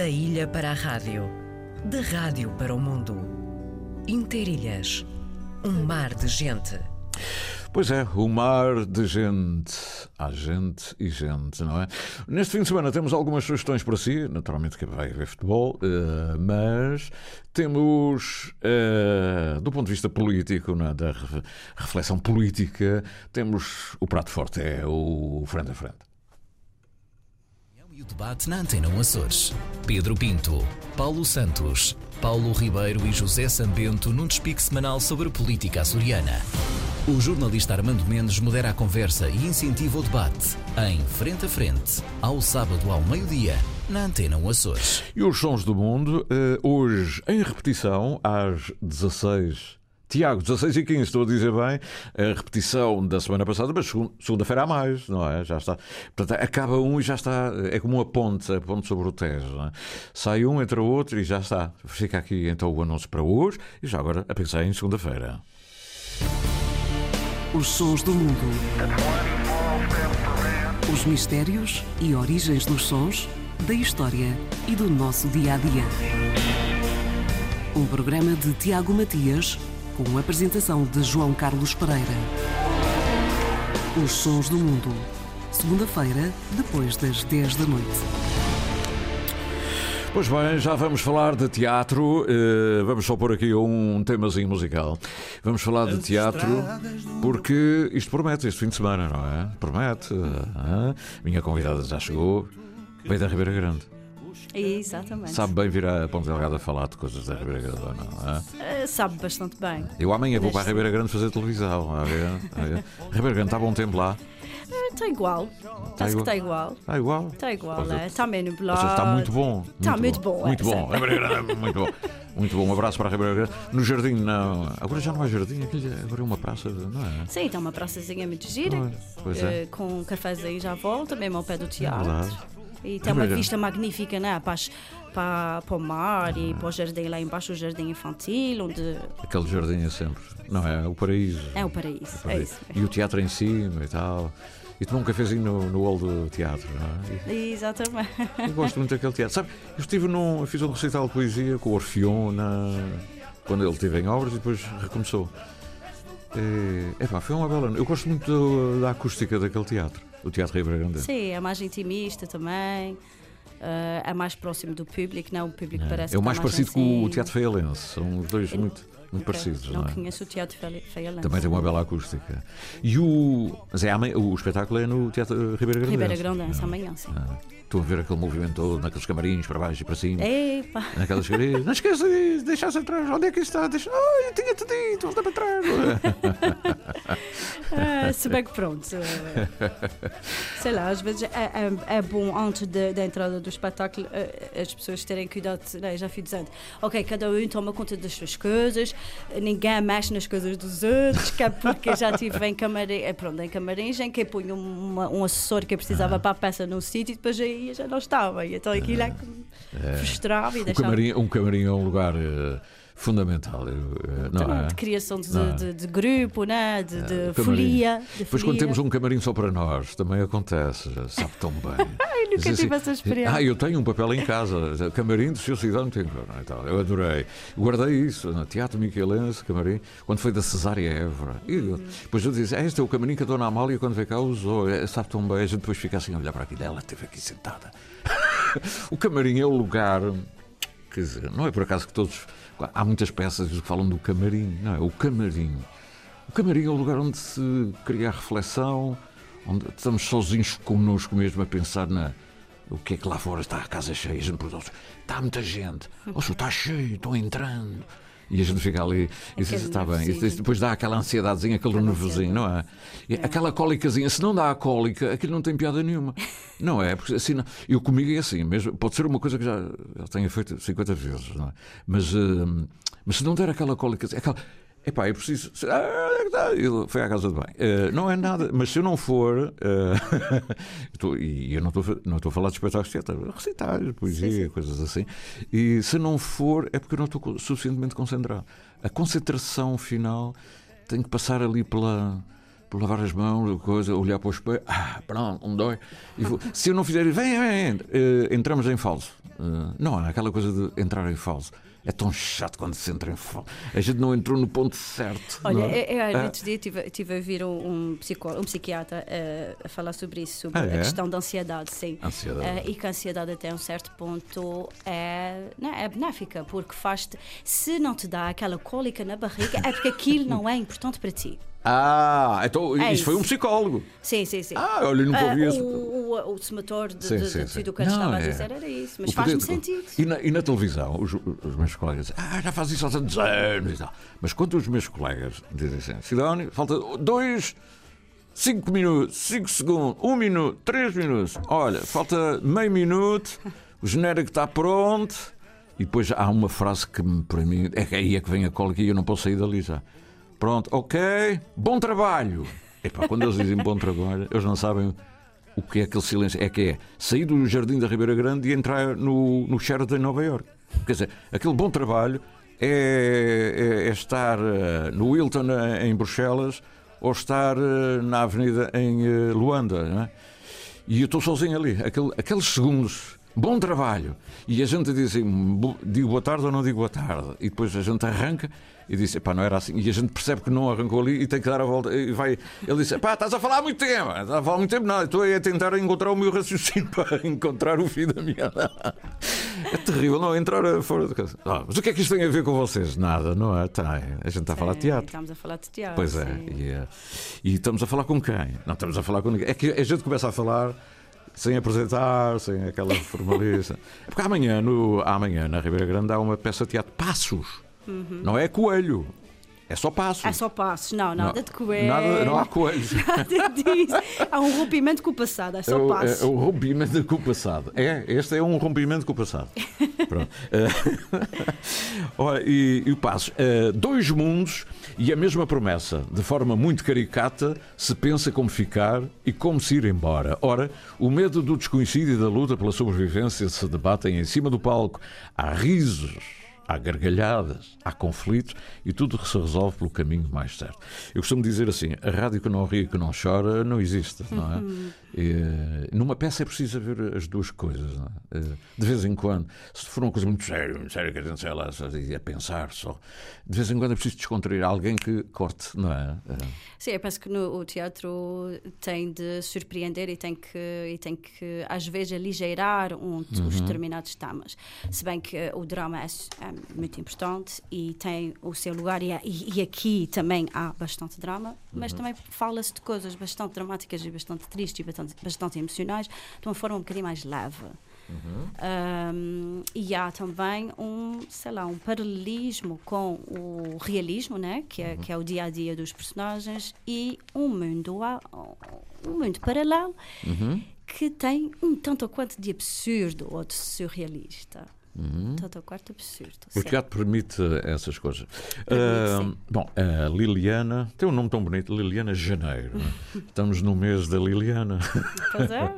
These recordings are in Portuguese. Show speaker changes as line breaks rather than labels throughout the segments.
Da ilha para a rádio, da rádio para o mundo. Interilhas, um mar de gente.
Pois é, o mar de gente. Há gente e gente, não é? Neste fim de semana temos algumas sugestões para si. Naturalmente que vai ver futebol, eh, mas temos, eh, do ponto de vista político, é? da reflexão política, temos o prato forte, é o frente a frente.
O debate na Antena 1 Açores. Pedro Pinto, Paulo Santos, Paulo Ribeiro e José Sambento num despique semanal sobre política açoriana. O jornalista Armando Mendes modera a conversa e incentiva o debate em Frente a Frente, ao sábado ao meio-dia, na Antena 1 Açores.
E os Sons do Mundo, eh, hoje em repetição, às 16 Tiago, 16 e 15, estou a dizer bem, a repetição da semana passada, mas segunda-feira há mais, não é? Já está. Portanto, acaba um e já está. É como uma ponte, a ponte sobre o Tejo. É? Sai um, entra outro e já está. Fica aqui então o anúncio para hoje e já agora a pensar em segunda-feira.
Os sons do mundo. Os mistérios e origens dos sons, da história e do nosso dia a dia. Um programa de Tiago Matias com a apresentação de João Carlos Pereira. Os Sons do Mundo. Segunda-feira, depois das 10 da noite.
Pois bem, já vamos falar de teatro. Uh, vamos só pôr aqui um temazinho musical. Vamos falar de teatro porque isto promete este fim de semana, não é? Promete. Uh, minha convidada já chegou. Veio da Ribeira Grande.
Exatamente.
Sabe bem vir a Ponte Delgada falar de coisas da Ribeira Grande, não
é? Uh, sabe bastante bem.
Eu amanhã vou para a Ribeira Grande fazer televisão. A ver, a ver. Ribeira Grande está bom tempo lá.
Está igual. Está igual. Está igual.
Está igual.
Está igual. É. Está meio nublado.
Está muito bom.
Está muito bom.
Muito bom.
É,
Ribeira Grande, muito bom. Muito bom, um abraço para a Ribeira Grande. No jardim, não. Agora já não é jardim, agora é uma praça, não é?
Sim, está uma praçazinha muito gira.
Pois é.
Com cafés aí já volta, mesmo ao pé do teatro. É e tem uma vista magnífica, né? Para, para, para o mar e para o jardim lá embaixo, o jardim infantil, onde.
Aquele jardim é sempre. Não, é o paraíso.
É o paraíso, é, o paraíso.
é isso. E o teatro em cima e tal. E tomou um cafezinho no, no hall do teatro, não
é? E, Exatamente.
Eu gosto muito daquele teatro. Sabe, eu estive num. Eu fiz um recital de poesia com o Orfeon na, quando ele esteve em obras e depois recomeçou. É, pá, foi uma bela. Eu gosto muito da acústica daquele teatro, o Teatro Ribeira Grande.
Sim, é mais intimista também. Uh, é mais próximo do público, não o público é. parece
É o mais
mais
parecido
assim...
com o Teatro Feialense. São os dois muito muito okay. parecidos.
Não,
não é?
conheço o Teatro Feialense.
Também tem uma bela acústica. E o. Mas é o espetáculo é no Teatro Ribeira Grande.
Ribeira Grande, amanhã, sim. Ah.
Estou a ver aquele movimento todo naqueles camarins para baixo e para cima.
Epa!
Naquelas camarins. Não esqueça de deixar-se atrás. Onde é que está? Deixa... Oh, eu tinha-te dito, volta para trás.
ah, se bem que pronto. Sei lá, às vezes é, é, é bom antes de, da entrada do espetáculo eh, as pessoas terem cuidado. Né, já fui dizendo, ok, cada um toma conta das suas coisas, ninguém mexe nas coisas dos outros, que é porque já tive em camarim, é, pronto, em camarins em que punha um assessor que precisava ah. para a peça num sítio e depois aí e já não estava. E então aquilo é que é. frustrava e deixava.
Um camarim, um é fundamental. Eh, não é?
De criação de, é? de, de, grupo, né? de, de é, folia.
Depois, quando temos um camarim só para nós, também acontece, sabe tão bem.
Ai, nunca tive assim, essa experiência.
Ah, eu tenho um papel em casa, camarim do Sr. Cidade Tempo. Eu adorei. Guardei isso no Teatro Miquelense, camarim, quando foi da Cesária Évora. E hum. depois eu disse: Este é o camarim que a Dona Amália, quando veio cá, usou. É, sabe tão bem. A gente depois fica assim a olhar para aquilo. Ela esteve aqui sentada. o camarim é o lugar. Quer dizer, não é por acaso que todos Há muitas peças que falam do camarim, não é? O camarim. O camarim é o lugar onde se cria a reflexão, onde estamos sozinhos connosco mesmo a pensar na. O que é que lá fora está a casa cheia? Está muita gente. Ouça, está cheio, estão entrando. E a gente fica ali e diz, está bem. E depois dá aquela ansiedadezinha, aquele nervosinho, não é? É. Aquela cólicazinha, se não dá a cólica, aquilo não tem piada nenhuma. Não é? Porque assim, não, eu comigo é assim, mesmo, pode ser uma coisa que já, já tenha feito 50 vezes, não é? Mas, uh, mas se não der aquela cólica, aquela, Epá, é preciso. Ah, ele foi à casa de banho. Uh, não é nada, mas se eu não for. Uh, e eu não estou não a falar de espetáculos de recitais, poesia, sim, sim. coisas assim. E se não for, é porque eu não estou suficientemente concentrado. A concentração final tem que passar ali pela por lavar as mãos, coisa, olhar para o espelho, ah, pronto, um. E vou, se eu não fizer vem, vem, uh, entramos em falso. Uh, não, aquela coisa de entrar em falso. É tão chato quando se entra em falso. A gente não entrou no ponto certo.
Olha,
é?
eu, eu, ah. outro dia estive, estive a ouvir um, psicó, um psiquiatra uh, a falar sobre isso, sobre ah, é? a questão da ansiedade, sim.
Ansiedade.
Uh, e que a ansiedade até um certo ponto é, não, é benéfica, porque faz-te. Se não te dá aquela cólica na barriga, é porque aquilo não é importante para ti.
Ah, então é isso, foi um psicólogo.
Sim, sim, sim.
Ah, olha, nunca ouvi uh, isso.
O, o, o semetor de, sim, de, sim, de, do que eu estava é. a dizer era isso, mas faz-me sentido.
E na, e na televisão, os, os, meus colegas dizem, ah, já faz isso há tantos anos e tal. Mas quando os meus colegas dizem assim, Sidónio, falta dois, cinco minutos, cinco segundos, um minuto, três minutos, olha, falta meio minuto, o genérico está pronto. E depois há uma frase que para mim é aí é que vem a cólica e eu não posso sair dali já. Pronto, ok, bom trabalho. Epá, quando eles dizem bom trabalho, eles não sabem o que é aquele silêncio. É que é sair do Jardim da Ribeira Grande e entrar no, no Sheraton em Nova York. Quer dizer, aquele bom trabalho é, é, é estar uh, no Wilton uh, em Bruxelas ou estar uh, na Avenida em Luanda. É? E eu estou sozinho ali. Aquele, aqueles segundos bom trabalho. E a gente diz assim, digo boa tarde ou não digo boa tarde. E depois a gente arranca e disse, pá, não era assim. E a gente percebe que não arrancou ali e tem que dar a volta. E vai, ele disse, pá, estás a falar há muito tempo. Estás a falar há muito tempo, não. Estou a tentar encontrar o meu raciocínio para encontrar o fim da minha. É terrível, não, entrar fora de casa. Ah, mas o que é que isto tem a ver com vocês? Nada, não é? Tá, a gente está a falar de teatro.
Estamos a falar de teatro.
Pois é, e, é. e estamos a falar com quem? Não estamos a falar com ninguém. É que a gente começa a falar sem apresentar, sem aquela formalista. É porque amanhã, no, amanhã, na Ribeira Grande, há uma peça de teatro Passos. Uhum. Não é coelho. É só passos.
É só passos, não, nada não, de coelho. Nada,
não há coelhos.
Nada disso. Há um rompimento com o passado, é só é, passos.
É, um rompimento com o passado. É, este é um rompimento com o passado. Pronto. uh, e, e o passo. Uh, dois mundos e a mesma promessa. De forma muito caricata, se pensa como ficar e como se ir embora. Ora, o medo do desconhecido e da luta pela sobrevivência se debatem em cima do palco. Há risos há gargalhadas, há conflitos e tudo se resolve pelo caminho mais certo. Eu costumo dizer assim: a rádio que não ri e que não chora não existe, não é? Uhum. E, eh, numa peça é preciso haver as duas coisas, é? Eh, de vez em quando. Se for uma coisa muito séria, muito séria, que a gente sei lá, a pensar só, de vez em quando é preciso descontrair alguém que corte, não é? Eh,
Sim, eu penso que no, o teatro tem de surpreender e tem que, e tem que às vezes, aligeirar um, uhum. os determinados temas. Se bem que o drama é, é muito importante e tem o seu lugar, e, e aqui também há bastante drama, mas uhum. também fala-se de coisas bastante dramáticas e bastante tristes e bastante, bastante emocionais de uma forma um bocadinho mais leve. Uhum. Um, e há também um, sei lá, um paralelismo com o realismo, né? que, é, uhum. que é o dia a dia dos personagens, e um mundo, um mundo paralelo uhum. que tem um tanto quanto de absurdo ou de surrealista. Uhum. Todo o quarto absurdo.
O teatro permite essas coisas. Permite, uh, bom, a Liliana tem um nome tão bonito, Liliana Janeiro. É? Estamos no mês da Liliana.
Pois é.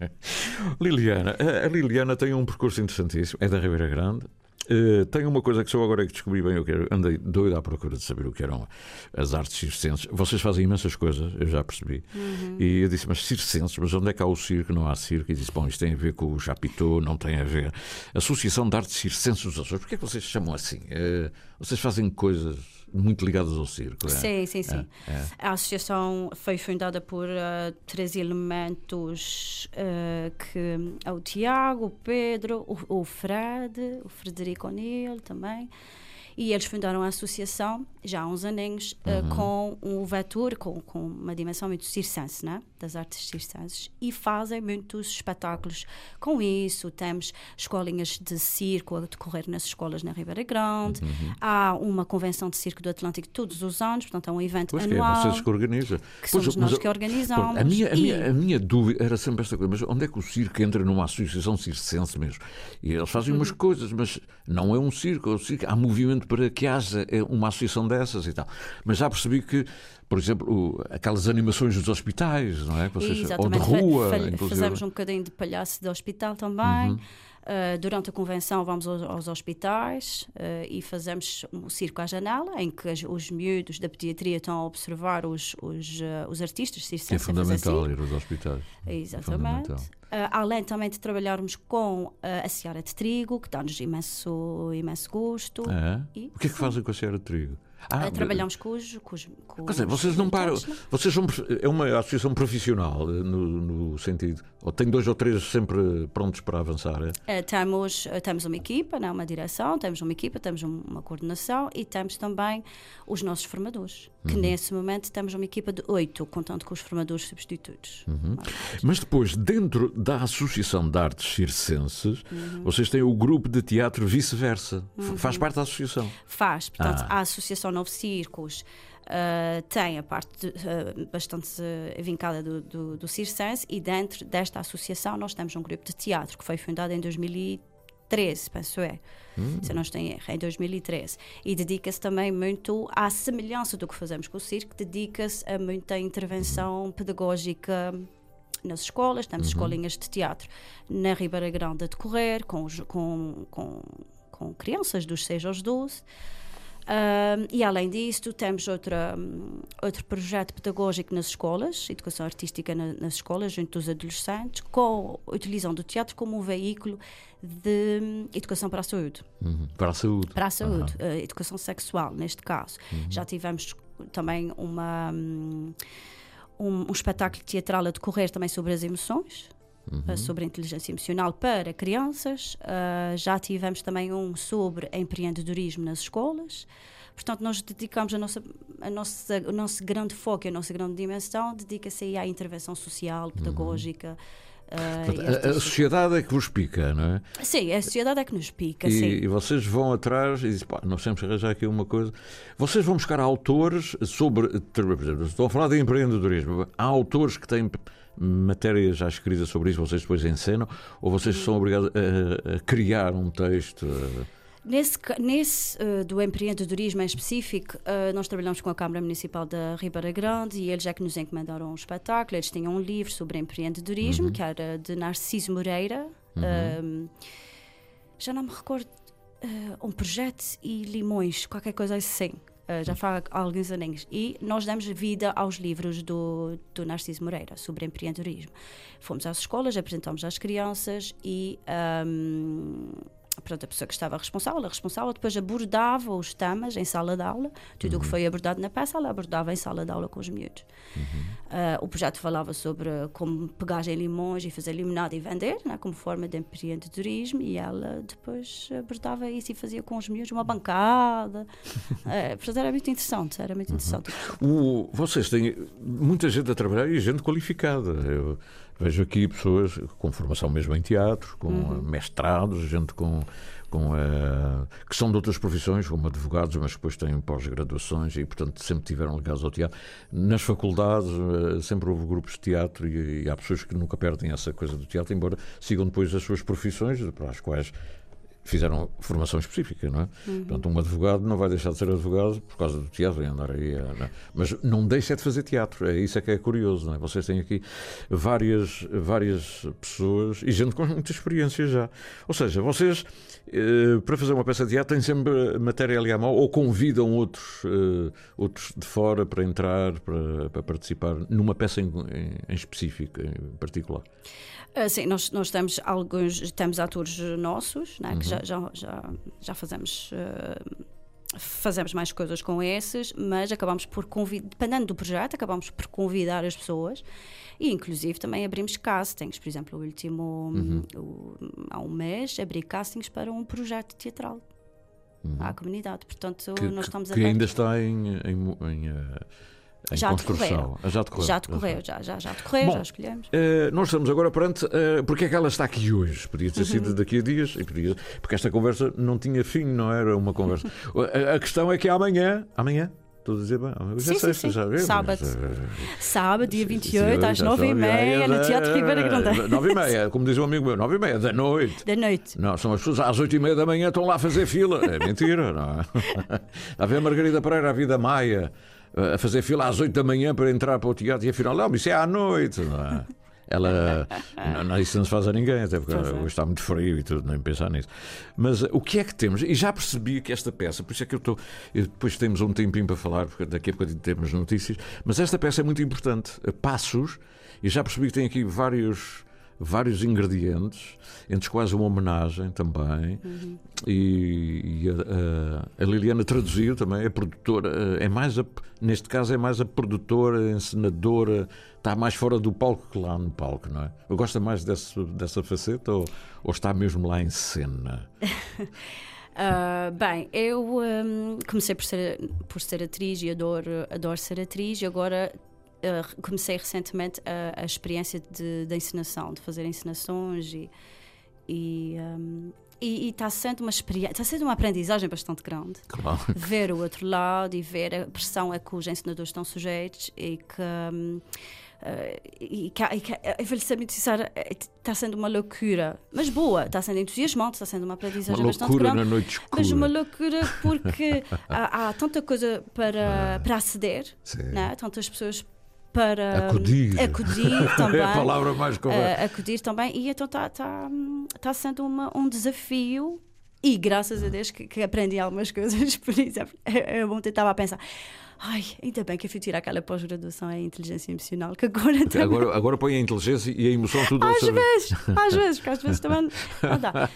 é. Liliana, a Liliana tem um percurso interessantíssimo, é da Ribeira Grande, Uh, tem uma coisa que só agora é que descobri bem, eu quero, andei doido à procura de saber o que eram as artes circenses. Vocês fazem imensas coisas, eu já percebi. Uhum. E eu disse, mas circenses, mas onde é que há o circo? Não há circo. E disse, bom, isto tem a ver com o Chapitou, não tem a ver. Associação de Artes Circenses dos Açores, porquê é que vocês chamam assim? Uh, vocês fazem coisas muito ligadas ao circo. É?
Sim, sim, sim. É, é. A associação foi fundada por uh, três elementos uh, que é o Tiago, o Pedro, o, o Fred, o Frederico O'Neill também. E eles fundaram a associação já há uns aninhos uh, com um vetor, com, com uma dimensão muito circense, né? das artes circenses, e fazem muitos espetáculos com isso. Temos escolinhas de circo a decorrer nas escolas na Ribeira Grande. Uhum. Há uma convenção de circo do Atlântico todos os anos, portanto é um evento
pois
anual.
Que é, vocês que organizam.
Que somos mas, nós que organizamos.
a, minha, a, minha, a minha dúvida era sempre esta coisa, mas onde é que o circo entra numa associação circense mesmo? E eles fazem umas uhum. coisas, mas não é um circo, é um circo. Há movimento para que haja é, uma associação dessas e tal. Mas já percebi que por exemplo, aquelas animações dos hospitais, não é?
Ou de rua, Fazemos um bocadinho de palhaço de hospital também. Uhum. Uh, durante a convenção vamos aos, aos hospitais uh, e fazemos um circo à janela, em que as, os miúdos da pediatria estão a observar os, os, uh, os artistas
Que é fundamental ir aos hospitais.
Exatamente. além também de trabalharmos com a seara de trigo, que dá-nos imenso, imenso gosto.
É? E, o que é que fazem com a seara de trigo?
Ah, trabalhamos com os. Com os, com
dizer, vocês não param. Vocês são, é uma associação profissional, no, no, sentido. Ou tem dois ou três sempre prontos para avançar?
É? temos, temos uma equipa, não, uma direção, temos uma equipa, temos uma coordenação e temos também os nossos formadores. Que uhum. nesse momento temos uma equipa de oito, contando com os formadores substitutos.
Uhum. Mas depois, dentro da Associação de Artes Circenses, uhum. vocês têm o grupo de teatro vice-versa. Faz parte da associação?
Faz. Portanto, ah. a Associação Novo Circos. Uh, tem a parte de, uh, bastante uh, vincada do, do, do Circense e dentro desta associação nós temos um grupo de teatro que foi fundado em 2013, penso é, hum. se não estou em erro, em 2013. E dedica-se também muito à semelhança do que fazemos com o circo, dedica-se a muita intervenção pedagógica nas escolas, temos uhum. escolinhas de teatro na Ribeira Grande a decorrer, com, com, com, com crianças dos 6 aos 12. Uh, e além disso, temos outra, um, outro projeto pedagógico nas escolas, educação artística na, nas escolas, junto dos adolescentes, com, utilizando o teatro como um veículo de um, educação para a saúde.
Uhum. Para a saúde.
Para a saúde, uhum. uh, educação sexual, neste caso. Uhum. Já tivemos também uma, um, um, espetáculo teatral a decorrer também sobre as emoções. Uhum. sobre a inteligência emocional para crianças. Uh, já tivemos também um sobre empreendedorismo nas escolas. Portanto, nós dedicamos a nossa, a nossa, o nosso grande foco, a nossa grande dimensão, dedica-se à intervenção social, pedagógica. Uhum.
Uh, a, a, sociedade é que vos pica, não é?
Sim, a sociedade é que nos pica.
E,
sim.
e vocês vão atrás e dizem, pá, nós temos que arranjar aqui uma coisa. Vocês vão buscar autores sobre. Por exemplo, estou a falar de empreendedorismo. Há autores que têm matéria já escrita sobre isso, vocês depois encenam, ou vocês são obrigados a, a criar um texto?
Nesse, nesse uh, do empreendedorismo em específico, uh, nós trabalhamos com a Câmara Municipal da Ribeira Grande e eles é que nos encomendaram um espetáculo. Eles tinham um livro sobre empreendedorismo, uhum. que era de Narciso Moreira. Uhum. Uh, já não me recordo. um projeto e limões, qualquer coisa assim. Uh, já faz alguns aninhos. E nós demos vida aos livros do, do Narciso Moreira sobre empreendedorismo. Fomos às escolas, apresentámos às crianças e um, pronto, a pessoa que estava responsável, a responsável depois abordava os temas em sala de aula, tudo o uhum. que foi abordado na peça, ela abordava em sala de aula com os miúdos. Uhum. Uh, o projeto falava sobre como pegar em limões e fazer limonada e vender, né, como forma de empreendedorismo, e ela depois abordava isso e fazia com os miúdos uma bancada. uh, portanto, era muito interessante, era muito uhum. interessante.
O, vocês têm muita gente a trabalhar e gente qualificada. Eu Vejo aqui pessoas com formação mesmo em teatro, com uhum. mestrados, gente com, com uh, que são de outras profissões, como advogados, mas depois têm pós-graduações e, portanto, sempre tiveram ligados ao teatro. Nas faculdades uh, sempre houve grupos de teatro e, e, há pessoas que nunca perdem essa coisa do teatro, embora sigam depois as suas profissões, para as quais fizeram formação específica, não é? Uhum. Portanto, um advogado não vai deixar de ser advogado por causa do teatro e andar aí. Não é? Mas não deixa de fazer teatro, é isso é que é curioso, não é? Vocês têm aqui várias, várias pessoas e gente com muita experiência já. Ou seja, vocês, eh, para fazer uma peça de teatro, têm sempre matéria ali à mão ou convidam outros, eh, outros de fora para entrar, para, para participar numa peça em, em específico, em particular.
Uh, sim, nós, nós temos alguns, temos atores nossos, né, uhum. que já, já, já, já fazemos. Uh, fazemos mais coisas com esses, mas acabamos por convidar, dependendo do projeto, acabamos por convidar as pessoas e inclusive também abrimos castings, por exemplo, o último uhum. o, há um mês abri castings para um projeto teatral uhum. à comunidade, portanto
que,
nós estamos
que ainda está em, em, em uh em
já
construção.
Ah, já decorreu. Já decorreu, já, já, já decorreu, Bom, já escolhemos. Uh,
nós estamos agora perante. Uh, porque é que ela está aqui hoje? Podia ter sido uhum. daqui a dias, podia, porque esta conversa não tinha fim, não era uma conversa. a, a questão é que amanhã. Amanhã? Estou a dizer bem, hoje
sim, é sexta, já viu? Sábado. Sábado, dia 28, às 9h30, no Teatro Ribeira Grande.
9h30, como diz um amigo meu, 9h30 da noite.
Da noite.
Não, são as pessoas às 8h30 da manhã estão lá a fazer fila. É mentira, não é? A ver Margarida Pereira, a vida Maia a fazer fila às 8 da manhã para entrar para o teatro e afinal, não, isso é à noite. Não é? ela. não, isso não se faz a ninguém, até porque
Pois é.
hoje está muito frio e tudo, nem pensar nisso. Mas eh, o que é que temos? E já percebi que esta peça, por isso é que eu estou. Depois temos um tempinho para falar, porque daqui a bocadinho temos notícias, mas esta peça é muito importante. Eh, Passos, e já percebi que tem aqui vários. Vários ingredientes, entre os quais uma homenagem também, e, e a, a- Liliana traduziu também, é produtora, é mais a, neste caso é mais a produtora, a encenadora, está mais fora do palco que lá no palco, não é? Gosta mais desse, dessa faceta ou, ou está mesmo lá em cena?
Ah, bem, eu hum, comecei por ser, por ser atriz e adoro, adoro ser atriz e agora ah, comecei recentemente a, a experiência de, da encenação, de fazer encenações e e hum, e está sendo uma experiência, está sendo uma aprendizagem bastante grande.
Claro.
ver o outro lado e ver a pressão a que os ensinadores estão sujeitos e que. hum, eh, e que, e que eu vou ser muito sincera, está sendo uma loucura, mas boa, está sendo entusiasmante, está sendo uma aprendizagem
Uma
bastante grande.
na noite escura.
Mas uma loucura porque há, há tanta coisa para, para aceder, né? tantas pessoas para
Acudir.
acudir também.
É a palavra mais correta.
eh, acudir também. E então está tá, tá sendo uma, um desafio. E graças a Deus que, que aprendi algumas coisas. Por exemplo, eu ontem estava a pensar. Ai, ainda bem que eu fui tirar aquela pós-graduação em inteligência emocional, que agora também.
Agora, agora põe a inteligência e a emoção tudo
Às vezes, às vezes, porque às vezes também não dá.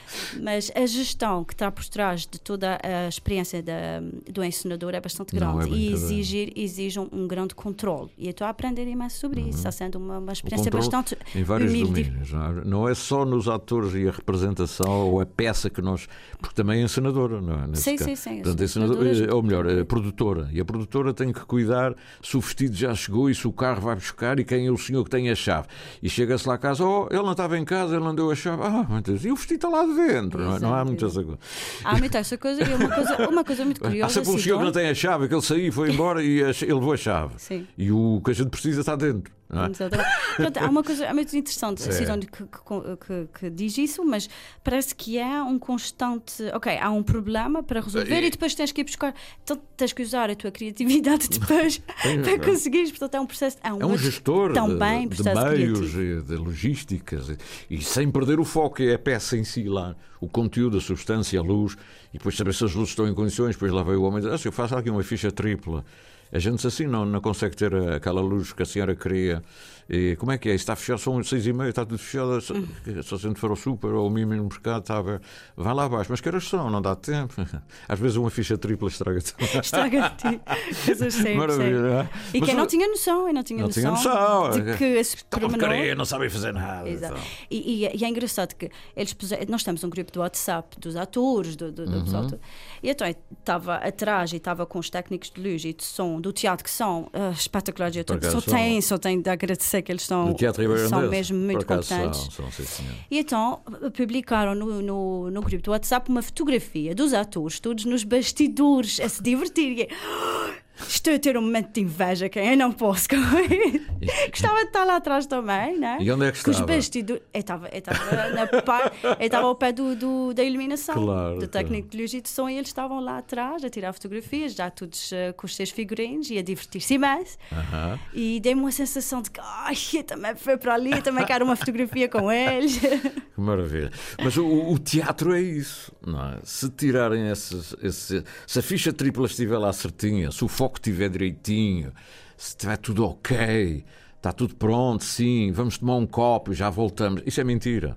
Mas a gestão que está por trás de toda a experiência da, do ensinador é bastante
Não,
grande
é
e exigir, exige um, um grande controle. E eu estou a aprender imenso sobre isso. Está sendo uma, uma
Uhum.
Experiência bastante
em vários
humilde.
domínios. Não é? Não é só nos atores e a representação ou a peça que nós. Porque também é encenadora, não é? Nesse
Sim,
caso.
sim, sim,
Portanto, encenadora. ou melhor, é produtora. E a produtora tem que cuidar se o vestido já chegou e se o carro vai buscar e quem é o senhor que tem a chave. E chega-se lá a casa, oh, ele não estava em casa, ele não deu a chave. Ah, meu Deus, e o vestido está lá dentro. Não, é? não há
Exato,
muita
exato.
essa coisa.
Há muita essa coisa e uma coisa, uma coisa muito curiosa.
Há sempre um senhor que não tem a chave, que ele saiu, foi embora e ele levou a chave.
Sim.
E o que a gente precisa está dentro. É?
Há uma coisa é muito interessante,
Sim.
a Sidónia que, que, que- diz isso, mas parece que é um constante. Ok, há um problema para resolver
E-
e, depois tens que ir buscar. Então tens que usar a tua criatividade depois para conseguires. Portanto, é um processo. É um,
É um gestor
também
de, de
processo
meios,
criativo.
e de logísticas e, e sem perder o foco, é a peça em si lá, o conteúdo, a substância, a luz, e depois saber se as luzes estão em condições, depois lá veio o homem e diz, ah, se eu faço aqui uma ficha tripla. A gente assim não, não consegue ter a- aquela luz que a senhora queria. E como é que é? Está fechado, são seis e meia, está tudo fechado. Se, se a gente for ao super ou ao mínimo no mercado, está aberto. Vai lá abaixo. Mas que horas são? Não dá tempo. Às vezes uma ficha tripla estraga tudo.
Estraga-te. Coisas sempre.
Maravilha. é?
E
Mas
quem não tinha noção, e não tinha
Não tinha
noção,
noção.
de que esse pormenor-
não sabem fazer nada.
Exato.
Então.
E, e- e é engraçado que eles puseram, nós temos um grupo do WhatsApp dos atores, do, do, do
Uhum.
pessoal todo. E então estava atrás e estava com os técnicos de luz e de som do teatro que são ah, espetaculares. Eu tenho- só
são.
tenho, só tenho de agradecer que eles são, são mesmo muito competentes.
São, são, sim, senhor.
E então publicaram no, no, no grupo do WhatsApp uma fotografia dos atores todos nos bastidores a se divertir. E eu, "Ah, Estou a ter um momento de inveja, quem eu não posso. Gostava de estar lá atrás também, né?
E onde é que
Com os
estava?
bastidores. Eu estava eu estava na par- eu estava ao pé do, do- da iluminação,
Claro,
do
claro.
técnico de luz e de som, e eles estavam lá atrás a tirar fotografias, já todos eh, com os seus figurinos e a divertir-se imenso.
Aham.
E dei-me uma sensação de que, ai, eu também fui para ali, eu também quero uma fotografia com eles.
Que maravilha. Mas o, o teatro é isso, não é? Se tirarem esses, esse- se a ficha tripla estiver lá certinha, se o foco estiver direitinho, se estiver tudo ok, está tudo pronto, sim, vamos tomar um copo e já voltamos. Isso é mentira.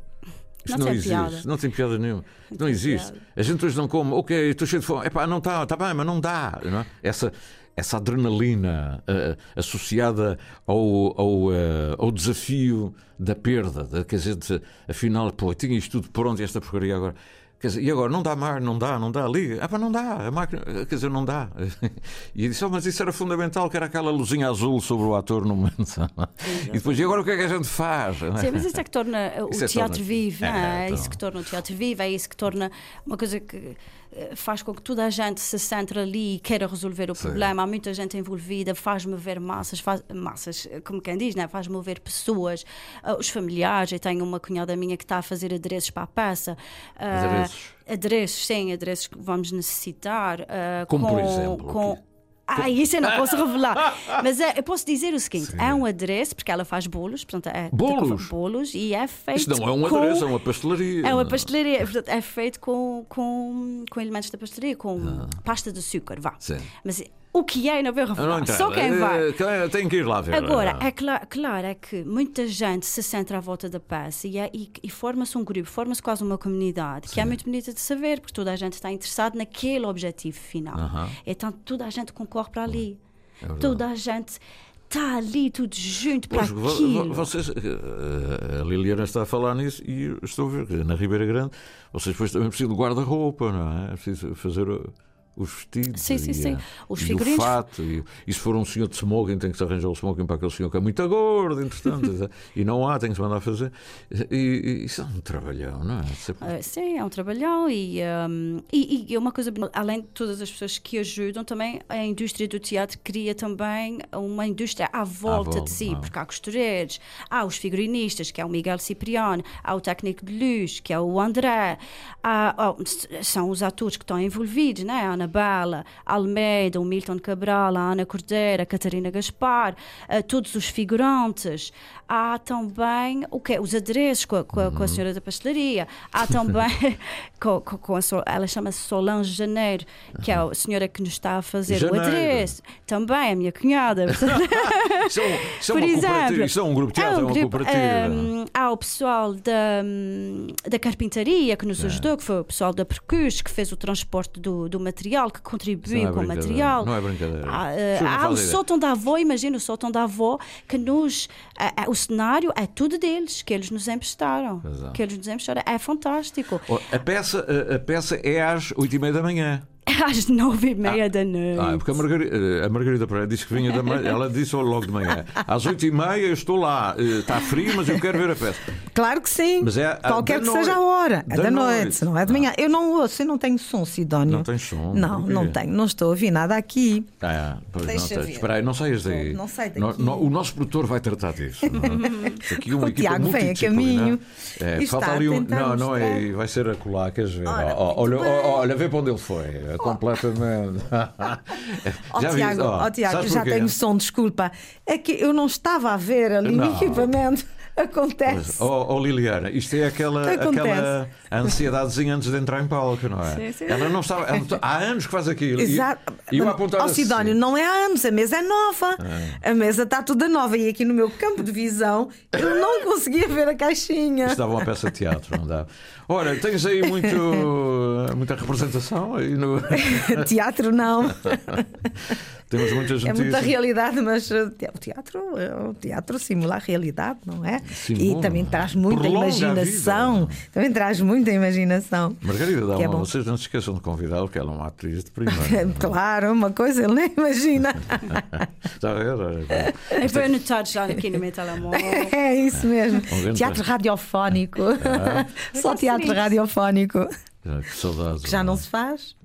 Isso
Não
não, existe.
piada.
Não tem piada nenhuma. Não,
tem
existe.
piada.
A gente hoje não come, ok, estou cheio de fome. Epá, não está, está bem, mas não dá. Não é? Essa, essa adrenalina eh, associada ao, ao, eh, ao desafio da perda, de, quer dizer, afinal, pô, tinha isto tudo pronto e esta porcaria agora. Quer dizer, e agora não dá mais, não dá, não dá, liga. Ah, pá, não dá, a máquina, quer dizer, não dá. E disse, oh, mas isso era fundamental, que era aquela luzinha azul sobre o ator no momento. E depois, e agora o que é que a gente faz?
Sim, mas isso é que torna uh, o
Isso é
teatro
torna-
vivo, não
É,
é? É
então.
isso que torna o teatro vivo, é isso que torna uma coisa que faz com que toda a gente se centre ali e queira resolver o
Sim.
problema. Há muita gente envolvida, faz-me ver massas, faz, massas, eh, como quem diz, né? faz-me ver pessoas, ah, os familiares. Eu tenho uma cunhada minha que está a fazer adereços para a peça. Ah,
Adereços?
Adereços, sim, adereços que vamos necessitar. ah,
Como,
com,
por exemplo,
Com? Ah, isso eu não posso revelar. Mas é, eu posso dizer o seguinte: é um adereço, porque ela faz bolos, portanto, é
Bolos?
bolos e é feito.
Isto não é um
com-
adereço, é uma pastelaria.
É uma pastelaria, portanto, é feito com, com, com elementos da pastelaria, com pasta de açúcar, vá.
Ah. Sim.
Mas o que é, não
Eu não entendo.
Só quem vai.
Eh, Tem que ir lá ver.
Agora, é cla- claro é que muita gente se senta à volta da peça e, é- e- e forma-se um grupo, forma-se quase uma comunidade, que é muito bonita de saber, porque toda a gente está interessada naquele objetivo final.
Aham.
Então toda a gente concorre para ali.
É
toda a gente está ali, tudo junto para
Pois,
aquilo.
vocês, eh, a Liliana está a falar nisso e estou a ver que na Ribeira Grande vocês depois também precisam de guarda-roupa, não é? É preciso fazer uh, os vestidos
Sim, sim,
e,
sim. Os
e
figurinos-
o fato. E, e se for um senhor de smoking, tem que se arranjar o smoking para aquele senhor que é muito gordo, entretanto. e não há, tem que se mandar fazer. E, isso é um trabalhão, não é? Sempre-
Ah, sim, é um trabalhão e, um, e, e é uma coisa, além de todas as pessoas que ajudam, também a indústria do teatro cria também uma indústria à volta,
volta,
de si,
ah.
porque há costureiros, há os figurinistas, que é o Miguel Cipriano, há o técnico de luz, que é o André, há, há- s- são os atores que estão envolvidos, né? A Anabela, Almeida, o Milton Cabral, a Ana Cordeira, a Catarina Gaspar, ah, todos os figurantes. Há também o quê? os adereços com a, com a- com a senhora da pastelaria. Há também com, com- ela chama-se Solange Janeiro, que é a senhora que nos está a fazer
Janeiro.
o adereço. Também é a minha cunhada.
É, um, isso é
Por exemplo,
é um grupo de teatro, é,
um
uma
grupo,
cooperativa.
hum, há o pessoal da, hum, da carpintaria que
É.
nos ajudou, que foi o pessoal da Percus, que fez o transporte do, do material, que
Isso não
contribuiu
é
com material.
Não é brincadeira.
Há,
eu não
há o sótão da avó, imagina o sótão da avó, que nos. o cenário é tudo deles, que eles nos emprestaram.
É.
Que eles nos emprestaram. É fantástico.
A peça, a, a peça é às oito e meia da manhã.
Às nove e meia da noite.
Ah, porque a Margarida, a Margarida Pereira disse que vinha da manhã, ela disse logo de manhã. Às oito e meia eu estou lá, eh, está frio, mas eu quero ver a peça.
Claro que sim.
Mas é
Qualquer que seja a
noite.
hora. É
Da
da, noite,
noite.
não é de manhã. Eu não ouço, eu não tenho som, Sidónio.
Não tens som?
Não,
Porquê?
não tenho. Não estou a ouvir nada aqui.
Ah, pois
Deixa
não. Espera aí, não saias daí.
Não- não sai daqui.
No- no- o nosso produtor vai tratar disso. é? Aqui é uma
O
equipa
Tiago vem a caminho
É, falta ali um. Não, não é. Vai ser a colar, queres ver? Olha, ó, olha, vê para onde ele foi. É completamente.
Ó
Já?
Tiago,
ó,
Tiago, já
porquê?
tenho som, desculpa. É que eu não estava a ver ali
Não.
o equipamento. Acontece.
Oh, oh, Liliana, isto é aquela,
Acontece.
aquela ansiedadezinha antes de entrar em palco, não é?
Sim, sim.
Ela não estava. ela- há anos que faz aquilo. E-
Exato.
E eu
Ó,
assim.
Sidónio, não é há anos, a mesa é nova. A mesa está toda nova. E aqui no meu campo de visão eu não conseguia ver a caixinha.
Estava uma peça de teatro, não dá. Ora, tens aí muito, muita representação aí no.
Teatro não.
Temos muitas
É
notícias.
muita realidade, mas te- o teatro, uh, o teatro simula a realidade, não é?
Simula.
E também traz muita
Prolonga
imaginação. Também traz muita imaginação.
Margarida dá
Que é bom.
vocês não se esqueçam de convidá-lo, que ela é uma atriz de primeira.
Claro, uma coisa ele nem imagina.
Está a ver?
Eu vou anotar já aqui no meu telemóvel.
É isso mesmo.
Um
Teatro radiofónico.
Ah.
Só
Já
teatro
seria.
radiofónico.
já, Que saudades.
Que já não se faz.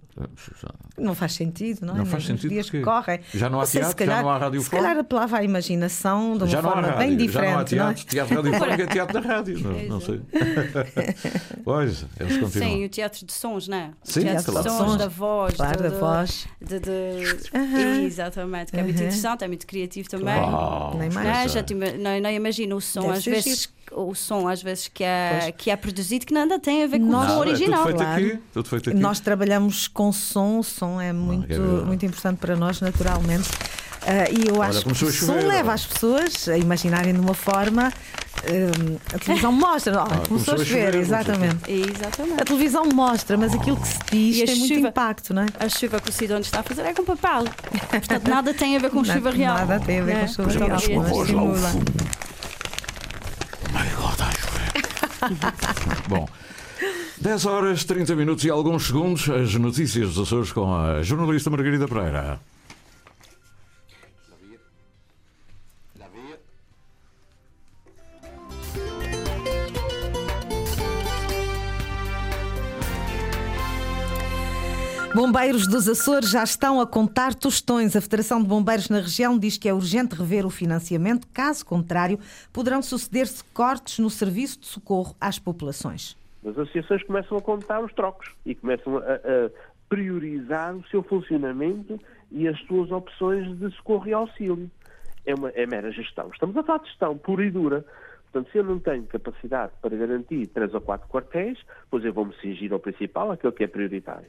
Já-
Não faz sentido, não é?
Não faz sentido
dias que correm.
já não há
Não sei, se
teatro, já
calhar-
não há
Se
radiofónico.
calhar apelava à imaginação de uma
Já
forma
rádio,
bem
já não há
diferente. não é?
teatro. Teatro radiofónico é teatro da rádio. Não, não sei. Pois, eles continuam.
Sim, o teatro de sons, não é?
Sim,
o teatro
claro.
de sons, da voz.
Claro, da
do-
voz.
De, de... Exatamente, que é muito interessante, é muito criativo também.
Uau,
Nem mais.
Não,
pois
já
é.
te não, não imagino o som
Deve
às vezes o som às vezes que é, que é produzido que nada tem a ver com
Nós-
o som
Nada, é
original.
Tudo feito
Claro.
aqui. Tudo feito aqui.
Nós trabalhamos com som, o som é muito,
é verdade.
muito importante para nós, naturalmente. Ah, e eu acho que o som leva
olha.
as pessoas a imaginarem de uma forma. ah, a televisão mostra, olha,
começou
começou
a
a chover, exatamente.
Exatamente.
A televisão mostra, mas aquilo que se diz
E
tem muito
chuva?
impacto, não é?
A chuva que o Sidónio está a fazer é com papel. Portanto, nada tem a ver com chuva real.
Nada tem a ver
né?
com chuva real. mas
voz lá ao
simula.
fundo. My God, está a chover. Bom, 10 horas, 30 minutos e alguns segundos, as notícias dos Açores com a jornalista Margarida Pereira.
Bombeiros dos Açores já estão a contar tostões. A Federação de Bombeiros na região diz que é urgente rever o financiamento, caso contrário, poderão suceder-se cortes no serviço de socorro às populações.
As associações começam a contar os trocos e começam a, a- priorizar o seu funcionamento e as suas opções de socorro e auxílio. É, uma, é mera gestão. Estamos a falar de gestão pura e dura. Portanto, se eu não tenho capacidade para garantir três ou quatro quartéis, pois eu vou-me cingir ao principal, aquilo que é prioritário.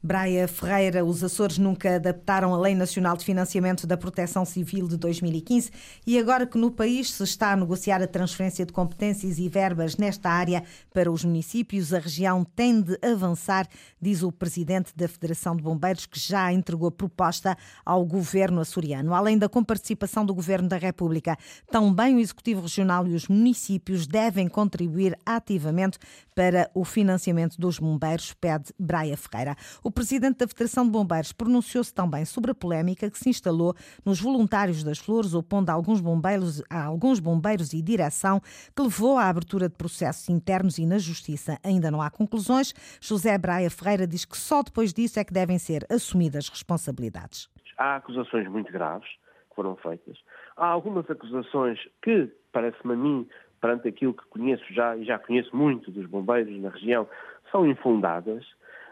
Braia Ferreira, os Açores nunca adaptaram a Lei Nacional de Financiamento da Proteção Civil de 2015 e agora que no país se está a negociar a transferência de competências e verbas nesta área para os municípios, a região tem de avançar, diz o presidente da Federação de Bombeiros, que já entregou proposta ao governo açoriano. Além da comparticipação do governo da República, também o Executivo Regional e os municípios devem contribuir ativamente para o financiamento dos bombeiros, pede Braia Ferreira. O presidente da Federação de Bombeiros pronunciou-se também sobre a polémica que se instalou nos voluntários das Flores, opondo a alguns bombeiros, a alguns bombeiros e direção, que levou à abertura de processos internos e na Justiça. Ainda não há conclusões. José Braia Ferreira diz que só depois disso é que devem ser assumidas responsabilidades.
Há acusações muito graves que foram feitas. Há algumas acusações que, parece-me a mim, perante aquilo que conheço já, e já conheço muito dos bombeiros na região, são infundadas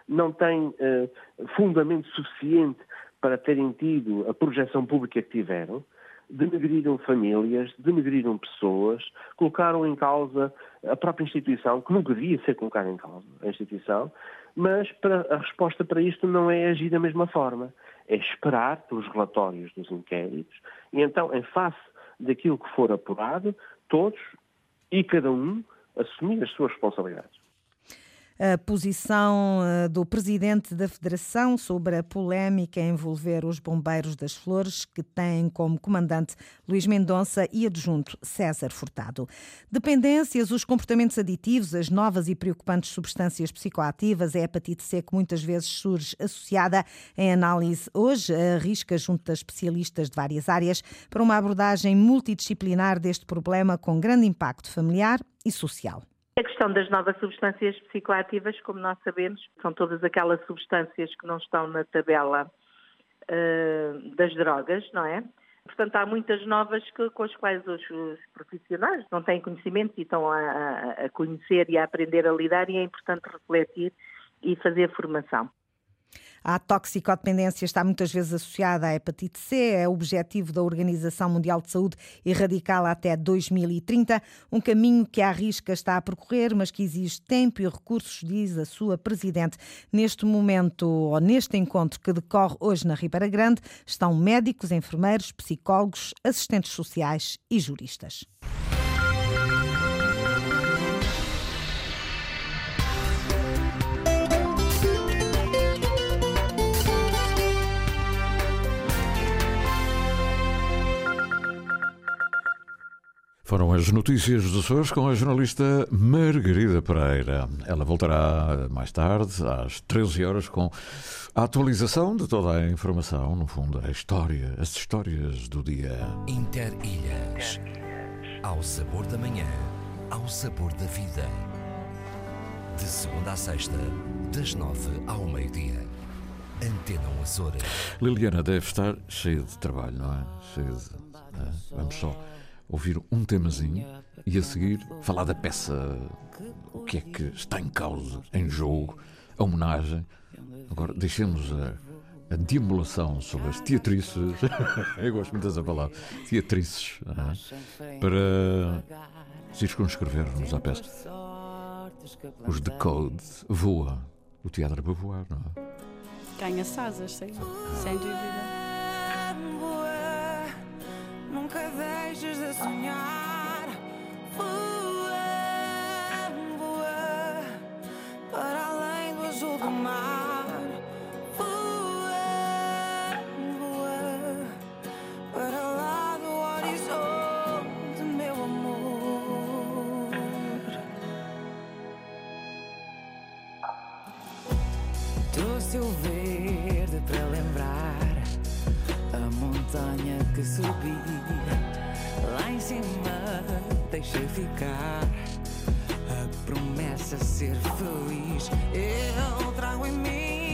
não têm uh, fundamento suficiente para terem tido a projeção pública que tiveram, denegriram famílias, denegriram pessoas, colocaram em causa a própria instituição, que nunca devia ser colocada em causa, a instituição, mas para, a resposta para isto não é agir da mesma forma, é esperar pelos relatórios dos inquéritos e então, em face daquilo que for apurado, todos e cada um assumir as suas responsabilidades
a posição eh, do presidente da Federação sobre a polémica a envolver os bombeiros das Flores, que têm como comandante Luís Mendonça e adjunto César Furtado. Dependências, os comportamentos aditivos, as novas e preocupantes substâncias psicoativas, a hepatite C que muitas vezes surge associada em análise hoje, arrisca junto das especialistas de várias áreas para uma abordagem multidisciplinar deste problema com grande impacto familiar e social.
A questão das novas substâncias psicoativas, como nós sabemos, são todas aquelas substâncias que não estão na tabela uh, das drogas, não é? Portanto, há muitas novas que, com as quais os, os, profissionais não têm conhecimento e estão a, a conhecer e a aprender a lidar e é importante refletir e fazer formação.
A toxicodependência está muitas vezes associada à hepatite C, é objetivo da Organização Mundial de Saúde erradicá-la até 2030, um caminho que a risca está a percorrer, mas que exige tempo e recursos, diz a sua presidente. Neste momento, ou neste encontro que decorre hoje na Ribeira Grande, estão médicos, enfermeiros, psicólogos, assistentes sociais e juristas.
Foram as notícias dos Açores com a jornalista Margarida Pereira. Ela voltará mais tarde, às 13 horas, com a atualização de toda a informação, no fundo, a história, as histórias do dia.
Interilhas. Ao sabor da manhã, ao sabor da vida. De segunda a sexta, das nove ao meio-dia. Antena Açores.
Liliana deve estar cheia de trabalho, não é? Cheia de. É? Vamos só ouvir um temazinho e a seguir falar da peça, o que é que está em causa, em jogo, a homenagem. Agora deixemos a, a deambulação sobre as teatrices, eu gosto muito dessa palavra, teatrices, é? para circunscrever-nos à peça. Os Decode voa, o teatro é para voar, não é?
Ganha asas, sem, sem dúvida.
Nunca deixes de sonhar. Voa, voa para além do azul do mar. Voa, voa para lá do horizonte, meu amor. Trouxe o verde para lembrar a montanha que subi deixei ficar. A promessa ser feliz. Eu trago em mim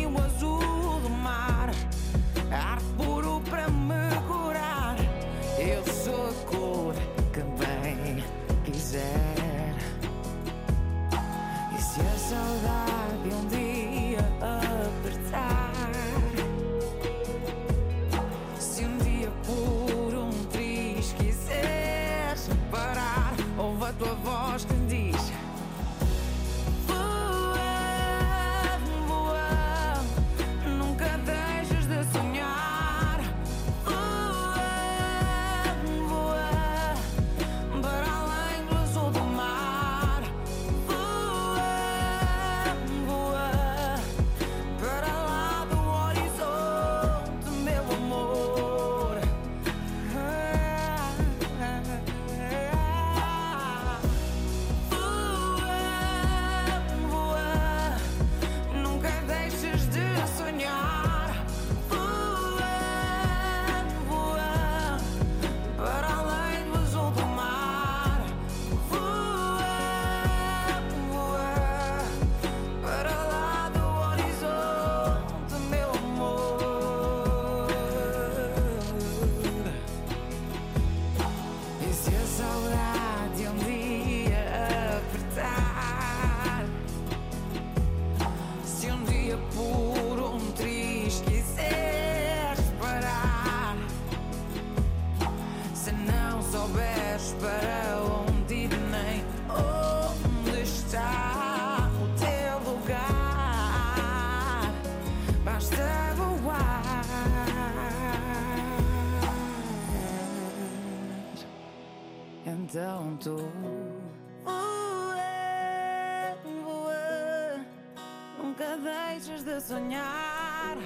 sonhar.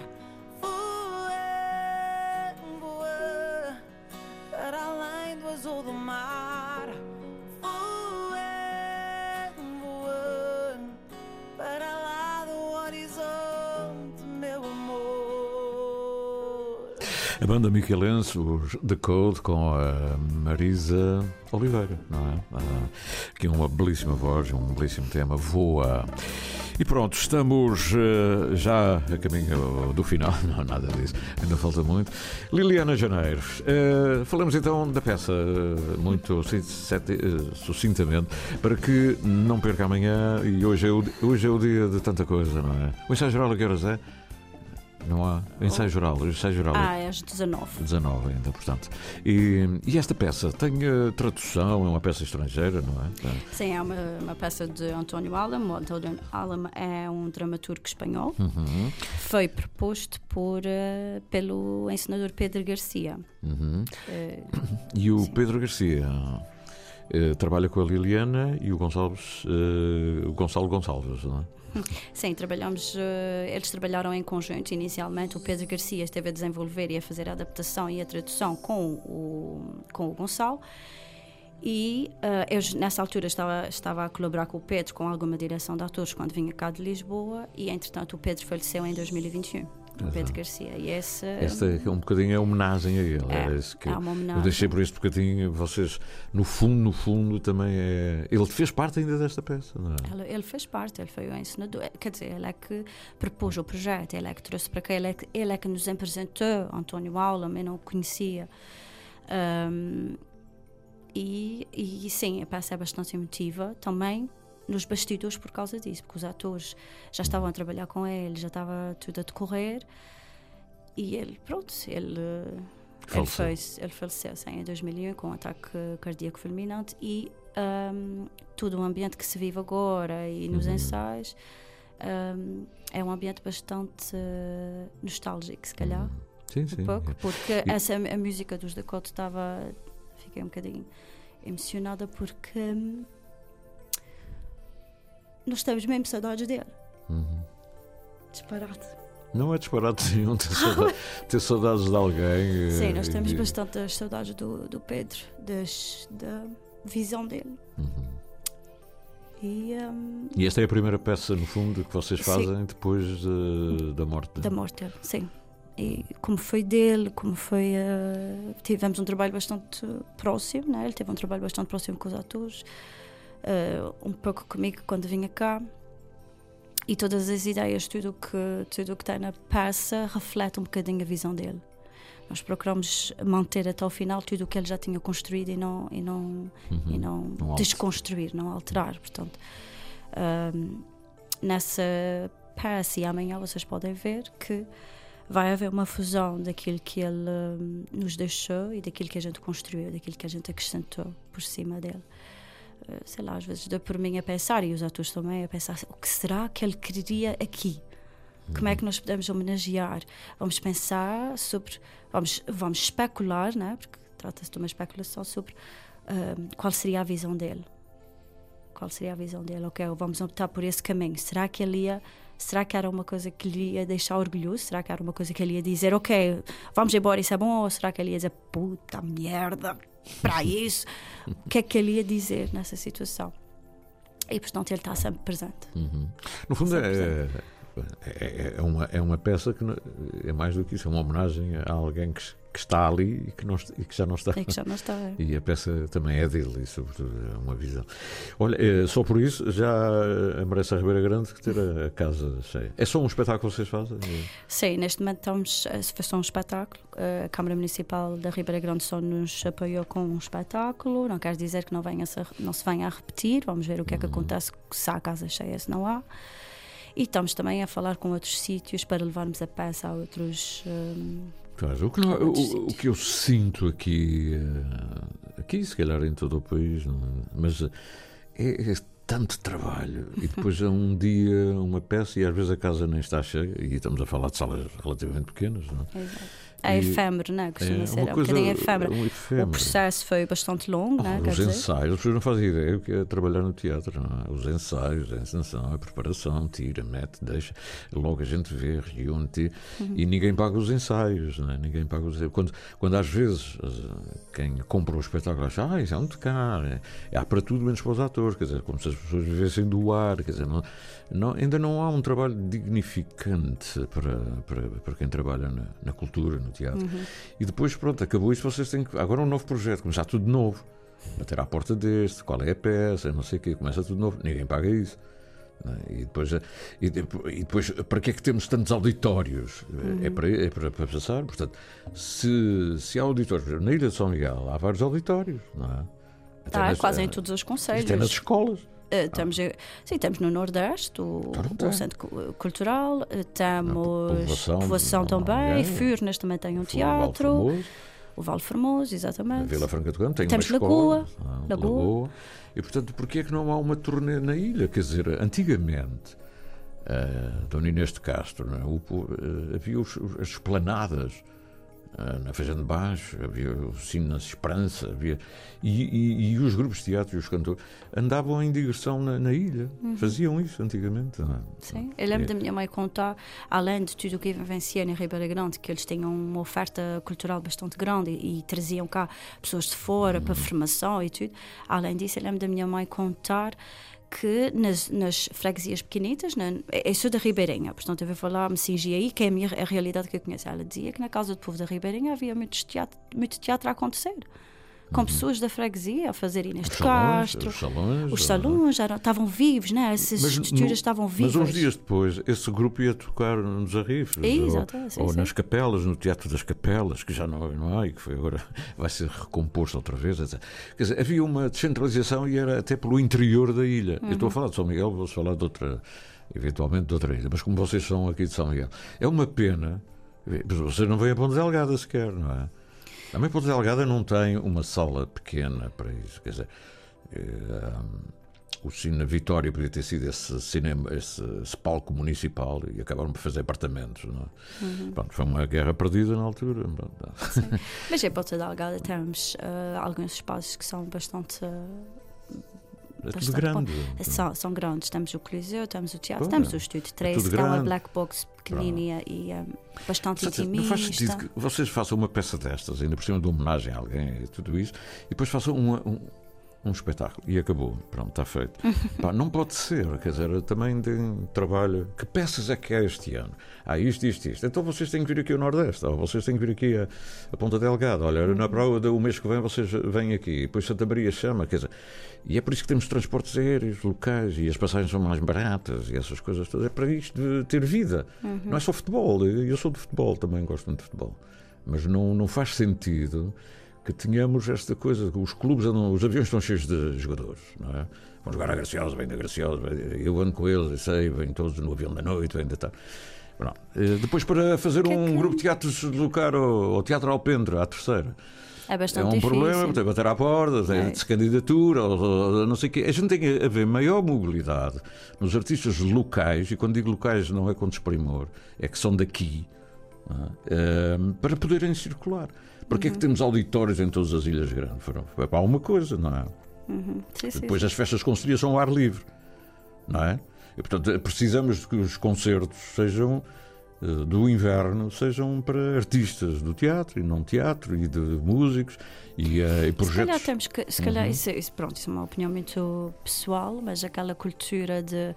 Voa, voa, para além do azul do mar. Voa, voa, para lá do horizonte, meu amor.
A banda Michelense, os The Code, com a Marisa Oliveira, não é? Ah, Aqui uma belíssima voz, um belíssimo tema, Voa. E pronto, estamos eh, já a caminho do final, não, nada disso, ainda falta muito. Liliana Janeiro, eh, falamos então da peça eh, muito sucintamente, para que não perca amanhã, e hoje é, o, hoje é o dia de tanta coisa, não é? O ensaio geral a que horas é? Não há? Ensaio geral, ensaio geral.
Ah, é às 19.
19 ainda, portanto. E, e esta peça tem eh, tradução, é uma peça estrangeira, não é? Tem-
Sim, é uma, uma peça de António Alam. O António Alam é um dramaturgo espanhol.
Uhum,
Foi proposto por, eh, pelo encenador Pedro Garcia.
uhum.
Eh,
E o
Sim.
Pedro Garcia trabalha com a Liliana e o Gonçalves, o Gonçalo Gonçalves, não é?
Sim, trabalhamos, eh, eles trabalharam em conjunto inicialmente. O Pedro Garcia esteve a desenvolver e a fazer a adaptação e a tradução com o, com o Gonçalo. E eh, eu, nessa altura, estava, estava a colaborar com o Pedro com alguma direção de atores quando vinha cá de Lisboa. E, entretanto, o Pedro faleceu em 2021. O Pedro Garcia. E esse.
Esta é um bocadinho a homenagem a ele.
É,
que
é uma
eu
homenagem.
deixei por este bocadinho. Vocês, no fundo, no fundo, também é. Ele fez parte ainda desta peça, não é?
Ele, fez parte, ele foi o ensinador. Quer dizer, ele é que propôs o projeto, ele é que trouxe para cá, ele é que, ele é que nos apresentou António Aula, eu não o conhecia. Ahm, e, e sim, a peça é bastante emotiva também nos bastidores por causa disso, porque os atores já estavam a trabalhar com ele, já estava tudo a decorrer e ele, pronto, ele. Ele, fez, ele faleceu sim, em 2001 com um ataque cardíaco fulminante e ahm, todo o ambiente que se vive agora e nos
Uhum.
ensaios ahm, é um ambiente bastante eh, nostálgico, se calhar,
Sim, sim.
um pouco, porque
E-
essa a música dos Dakota estava. Fiquei um bocadinho emocionada porque hum, nós temos mesmo saudades dele.
Uhum.
Disparate.
Não é disparate nenhum ter, sauda- ter saudades de alguém. eh,
Sim, nós temos
e-
bastante saudades do, do Pedro, das, da visão dele.
Uhum.
E hum,
E esta é a primeira peça, no fundo, que vocês
Sim.
fazem depois de- da morte.
da morte dele, sim. E como foi dele, como foi. eh, tivemos um trabalho bastante próximo, né? ele teve um trabalho bastante próximo com os atores, eh, um pouco comigo quando vinha cá. E todas as ideias, tudo que, tudo que tem na peça, reflete um bocadinho a visão dele. Nós procuramos manter até o final tudo o que ele já tinha construído e não, e não, e não, desconstruir, não alterar. Portanto, ahm, nessa peça, e amanhã vocês podem ver que vai haver uma fusão daquilo que ele hum, nos deixou e daquilo que a gente construiu, daquilo que a gente acrescentou por cima dele. Eh, sei lá, às vezes dou por mim a pensar, e os atores também, a pensar o que será que ele queria aqui? Como é que nós podemos homenagear? Vamos pensar sobre. Vamos, vamos especular, né? porque trata-se de uma especulação sobre hum, qual seria a visão dele. Qual seria a visão dele? Ok, vamos optar por esse caminho. Será que ele ia. Será que era uma coisa que lhe ia deixar orgulhoso? Será que era uma coisa que ele ia dizer, ok, vamos embora, isso é bom? Ou será que ele ia dizer, puta merda, para isso? o que é que ele ia dizer nessa situação? E portanto ele está sempre presente.
Uhum. No fundo, é, é, é, uma, é uma peça que é mais do que isso, é uma homenagem a alguém que, que está ali e que, não, e que já não está.
É que já não está.
E a peça também é dele, e sobretudo é uma visão. Olha, eh, só por isso já eh, merece a Ribeira Grande que ter a, casa cheia. É só um espetáculo que vocês fazem?
Sim, neste momento estamos, eh, foi só um espetáculo. Eh, A Câmara Municipal da Ribeira Grande só nos apoiou com um espetáculo. Não quer dizer que não, venha -se não se venha a repetir. Vamos ver o que é que acontece se há casa cheia, se não há. E estamos também a falar com outros sítios para levarmos a peça a outros. hum,
O, que o- o que eu sinto aqui, eh, aqui se calhar em todo o país, é? mas eh, é, é tanto trabalho e depois é um dia uma peça e às vezes a casa nem está cheia e estamos a falar de salas relativamente pequenas, não é?
exato. É efêmero, né? Costuma
É,
ser. É um bocadinho efêmero.
um efêmero.
O processo foi bastante longo, né?
Ah,
Quer
os
dizer,
ensaios, as pessoas não fazem ideia o que é trabalhar no teatro. Não é? Os ensaios, a encenação, a preparação, tira, mete, deixa. Logo a gente vê, reúne, tira,
Uhum.
e ninguém paga os ensaios. Não é? Ninguém paga os quando, quando às vezes quem compra o espetáculo acha, ah, isso é muito caro. É, há para tudo menos para os atores, quer dizer, como se as pessoas vivessem do ar. Quer dizer, não, não- ainda não há um trabalho dignificante para, para, para quem trabalha na, na cultura, no teatro.
Uhum.
E depois, pronto, acabou isso, vocês têm que. Agora um novo projeto, começar tudo de novo. Bater à porta deste, qual é a peça, não sei o quê, começa tudo de novo. Ninguém paga isso. é? E depois, e depois, e depois, para que é que temos tantos auditórios? É, para, é para, para passar. Portanto, se, se há auditórios, na Ilha de São Miguel há vários auditórios, não é? Até
tá,
nas-
quase em
eh,
todos os
Até nas
conselhos.
escolas.
Eh, estamos, sim, estamos no Nordeste, o,
Então,
o Centro Cu- Cultural, eh, temos
povoação,
Povoação também. Furnas também tem um teatro, o Val Formoso,
a
exatamente.
Vila Franca do Campo tem
Temos
uma
Lagoa,
escola. ah,
Lagoa.
E portanto, porquê é que não há uma turnê na ilha? Quer dizer, antigamente, a Dona Inês de Castro, é? O eh, havia os- os- as esplanadas na Feijão de Baixo, havia o Cine na Esperança, havia, e, e- e os grupos de teatro e os cantores andavam em digressão na, na ilha, faziam isso antigamente. é?
Uhum. Sim, eu lembro
É.
da minha mãe contar, além de tudo o que vivencia em Ribeira Grande, que eles tinham uma oferta cultural bastante grande e, e traziam cá pessoas de fora para formação e tudo. Além disso, eu lembro da minha mãe contar que nas, nas freguesias pequenitas, na, eu sou da Ribeirinha, portanto eu vou falar, me cingi aí, que é a, minha, a realidade que eu conheço. Ela dizia que na casa do povo da Ribeirinha havia muito teatro, muito teatro a acontecer. Com pessoas da freguesia a fazerem
salões,
Castro.
os salões,
Os
ah,
salões eram, estavam vivos, né? essas
Mas
estruturas
no-
estavam vivas.
Mas uns dias depois, esse grupo ia tocar nos Arrifes.
Exato,
ou
sim,
ou
sim.
nas capelas, no Teatro das Capelas, que já não, não há e que foi agora vai ser recomposto outra vez. etc. Quer dizer, havia uma descentralização e era até pelo interior da ilha. Eu
Uhum.
estou a falar de São Miguel, vou falar de outra, eventualmente de outra ilha, mas como vocês são aqui de São Miguel, é uma pena. Mas vocês não vêm a Ponte Delgada sequer, não é? Também Ponte Delgada não tem uma sala pequena para isso. Quer dizer, eh, o Cine Vitória podia ter sido esse cinema, esse, esse palco municipal e acabaram por fazer apartamentos. É? Pronto, foi uma guerra perdida na altura.
Mas em Ponta Delgada temos eh, alguns espaços que são bastante. eh,
É tudo grande.
São, são grandes. Temos o Coliseu, temos o teatro,
Pois
temos
é.
o Estúdio
tudo
13, que é uma black box pequenininha e eh, bastante
Portanto, Não faz sentido
intimista.
que vocês façam uma peça destas, ainda por cima de homenagem a alguém e tudo isso, e depois façam uma- um, um espetáculo e acabou. Pronto, está feito. Pá, não pode ser, quer dizer, também tem trabalho. Que peças é que há este ano? Há isto, isto, isto. Então vocês têm que vir aqui ao Nordeste, ou vocês têm que vir aqui a, a Ponta Delgada. Olha, na prova do mês que vem vocês vêm aqui, depois Santa Maria chama, quer dizer. E é por isso que temos transportes aéreos locais e as passagens são mais baratas e essas coisas todas. É para isto de ter vida. Não é só futebol. Eu sou de futebol, também gosto muito de futebol. Mas não, não faz sentido que tenhamos esta coisa, os clubes andam, os aviões estão cheios de jogadores, não é? Vão jogar a Graciosa, vem da Graciosa, eu ando com eles, eu sei, vêm todos no avião da noite, vêm da tarde. Pronto. Eh, Depois para fazer
Que é
um
que-
grupo de teatro se deslocar ao, ao Teatro Alpendre, à terceira.
É
É
bastante
um
difícil.
problema, tem que bater à porta, tem
É.
de se candidatura, ou, ou não sei o quê. A gente tem que haver maior mobilidade nos artistas locais, e quando digo locais não é com desprimor, é que são daqui, não é? Eh, para poderem circular. Porque é
Uhum.
que temos auditórios em todas as ilhas grandes? Foram, foi para alguma coisa, não é?
Uhum. Sim, sim,
Depois
sim.
as festas de conselhia são ao ar livre, não é? E, portanto, precisamos de que os concertos sejam eh, do inverno sejam para artistas do teatro e não teatro e de músicos e, eh, e
Se
projetos.
calhar temos que, se calhar,
Uhum.
isso, isso, pronto, isso é uma opinião muito pessoal, mas aquela cultura de-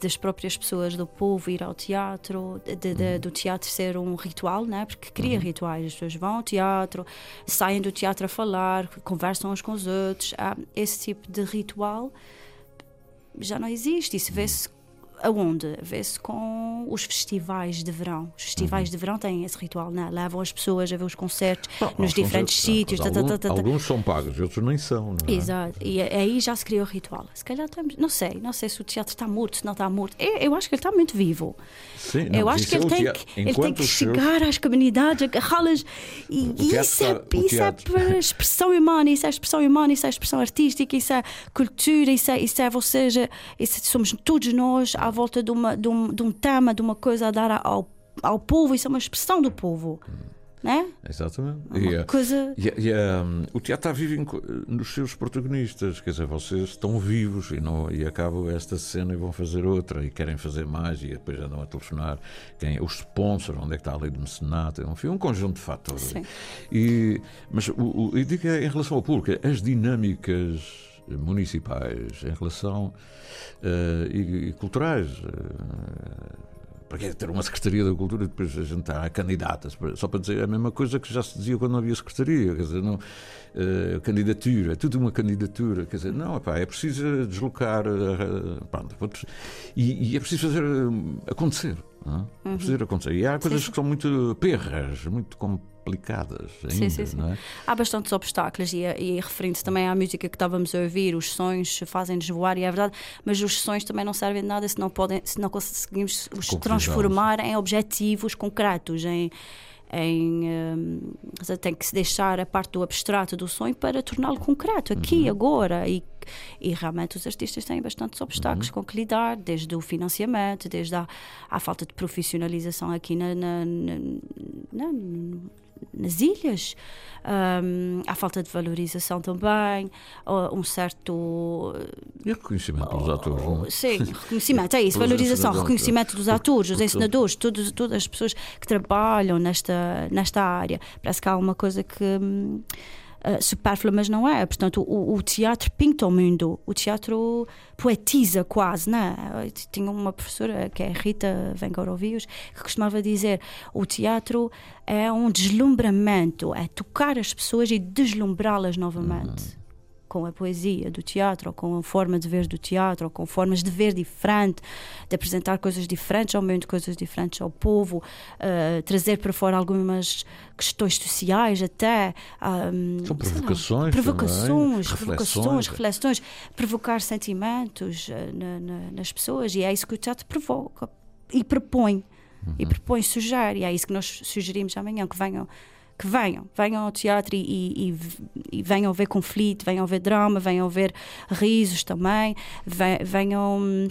das próprias pessoas do povo ir ao teatro, de- de-
Uhum.
do teatro ser um ritual, né? porque cria rituais. As pessoas vão ao teatro, saem do teatro a falar, conversam uns com os outros. Há esse tipo de ritual já não existe. Isso vê-se aonde? Vê-se com os festivais de verão. Os festivais de verão têm esse ritual, né? levam as pessoas a ver os concertos
Não,
nos diferentes sítios. tá, tá,
alguns,
tá, tá, tá.
alguns são pagos, outros nem são. Não é?
Exato, e a- aí já se criou o ritual. Se calhar estamos, não sei, não sei se o teatro está morto, se não está morto. Eu, eu acho que ele está muito vivo.
Sim, não,
eu acho que
é
ele
o
tem
teatro.
que, ele tem que
seus-
chegar às comunidades, agarrá-las. E, e
teatro
isso, é, isso é expressão humana, isso é expressão humana, isso é expressão artística, isso é cultura, isso é, isso é ou seja, isso somos todos nós à volta de, uma, de, um, de um tema, de uma coisa a dar ao, ao povo, isso é uma expressão do povo. né?
Exatamente.
Uma
E, eh,
coisa.
e, e, um, o teatro está vivo nos seus protagonistas, quer dizer, vocês estão vivos e, não, e acabam esta cena e vão fazer outra e querem fazer mais e depois andam a telefonar quem, os sponsors, onde é que está a lei de mecenato, enfim, um conjunto de fatores.
Sim.
E, mas o, o, eu digo em relação ao público, as dinâmicas municipais em relação eh, e, e culturais. eh, para que ter uma Secretaria da Cultura e depois a gente há candidatas? Só para dizer a mesma coisa que já se dizia quando não havia Secretaria, quer dizer, não, eh, candidatura, é tudo uma candidatura, quer dizer, não, epá, é preciso deslocar, pronto, e, e é preciso fazer acontecer. não é? É preciso acontecer. E há coisas
sim.
que são muito perras, muito complicadas ainda,
Sim, sim, sim.
não é?
Há bastantes obstáculos e, e referindo-se também à música que estávamos a ouvir, os sonhos fazem-nos voar e é verdade, mas os sonhos também não servem de nada se não, podem, se não conseguimos os transformar em objetivos concretos, em, em hum, tem que se deixar a parte do abstrato do sonho para torná-lo concreto aqui, agora e, e realmente os artistas têm bastantes obstáculos com que lidar, desde o financiamento, desde a, a falta de profissionalização aqui na, na- na- na- nas ilhas, hum, a falta de valorização também, um certo
E reconhecimento pelos atores, não é?
Sim, reconhecimento, é isso, valorização, reconhecimento dos atores, dos ensinadores, todos, todas as pessoas que trabalham nesta, nesta área. Parece que há uma coisa que. Uh, supérflua, mas não é. Portanto, o, o teatro pinta o mundo, o teatro poetiza quase, é? Eu Tinha uma professora, que é Rita Vengorovius, que costumava dizer: o teatro é um deslumbramento, é tocar as pessoas e deslumbrá-las novamente com a poesia do teatro, ou com a forma de ver do teatro, ou com formas de ver diferente, de apresentar coisas diferentes ao mundo, coisas diferentes ao povo, eh, trazer para fora algumas questões sociais até. ahm,
São
sei lá,
provocações
provocações,
também,
provocações,
reflexões.
reflexões, provocar sentimentos eh, na- na- nas pessoas, e é isso que o teatro provoca e propõe. E
Uhum.
propõe, sugere, e é isso que nós sugerimos amanhã, que venham que venham, venham ao teatro e, e- e- venham ver conflito, venham ver drama, venham ver risos também, ve- venham hum,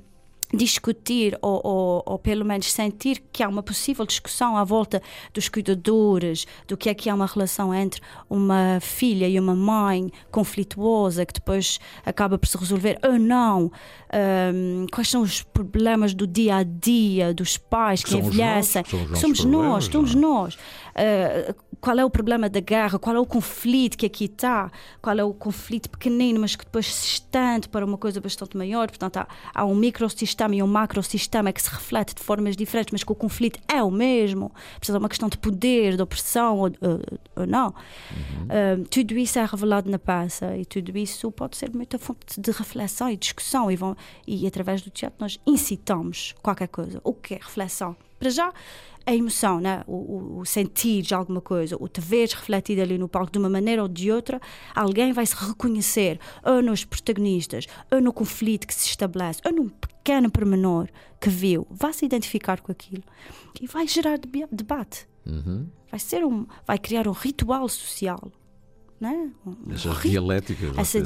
discutir ou, ou- ou pelo menos sentir que há uma possível discussão à volta dos cuidadores, do que é que é uma relação entre uma filha e uma mãe conflituosa que depois acaba por se resolver ou não, Hum, quais são os problemas do dia a dia dos pais que envelhecem, que
nossos
somos nós, somos
é?
nós. Uh, qual é o problema da guerra? Qual é o conflito que aqui está? Qual é o conflito pequenino, mas que depois se estende para uma coisa bastante maior? Portanto, há, há um microsistema e um macrosistema que se reflete de formas diferentes, mas que o conflito é o mesmo. Portanto, é uma questão de poder, de opressão ou, ou- ou não. Uh, tudo isso é revelado na peça e tudo isso pode ser muita fonte de reflexão e discussão. E, vão, e através do teatro nós incitamos qualquer coisa. O que é reflexão? Para já, a emoção, né? o, o- sentir de alguma coisa, o te veres refletido ali no palco de uma maneira ou de outra, alguém vai se reconhecer ou nos protagonistas, ou no conflito que se estabelece, ou num pequeno pormenor que viu, vai se identificar com aquilo e vai gerar deba- debate.
Uhum.
Vai ser um, vai criar um ritual social, né?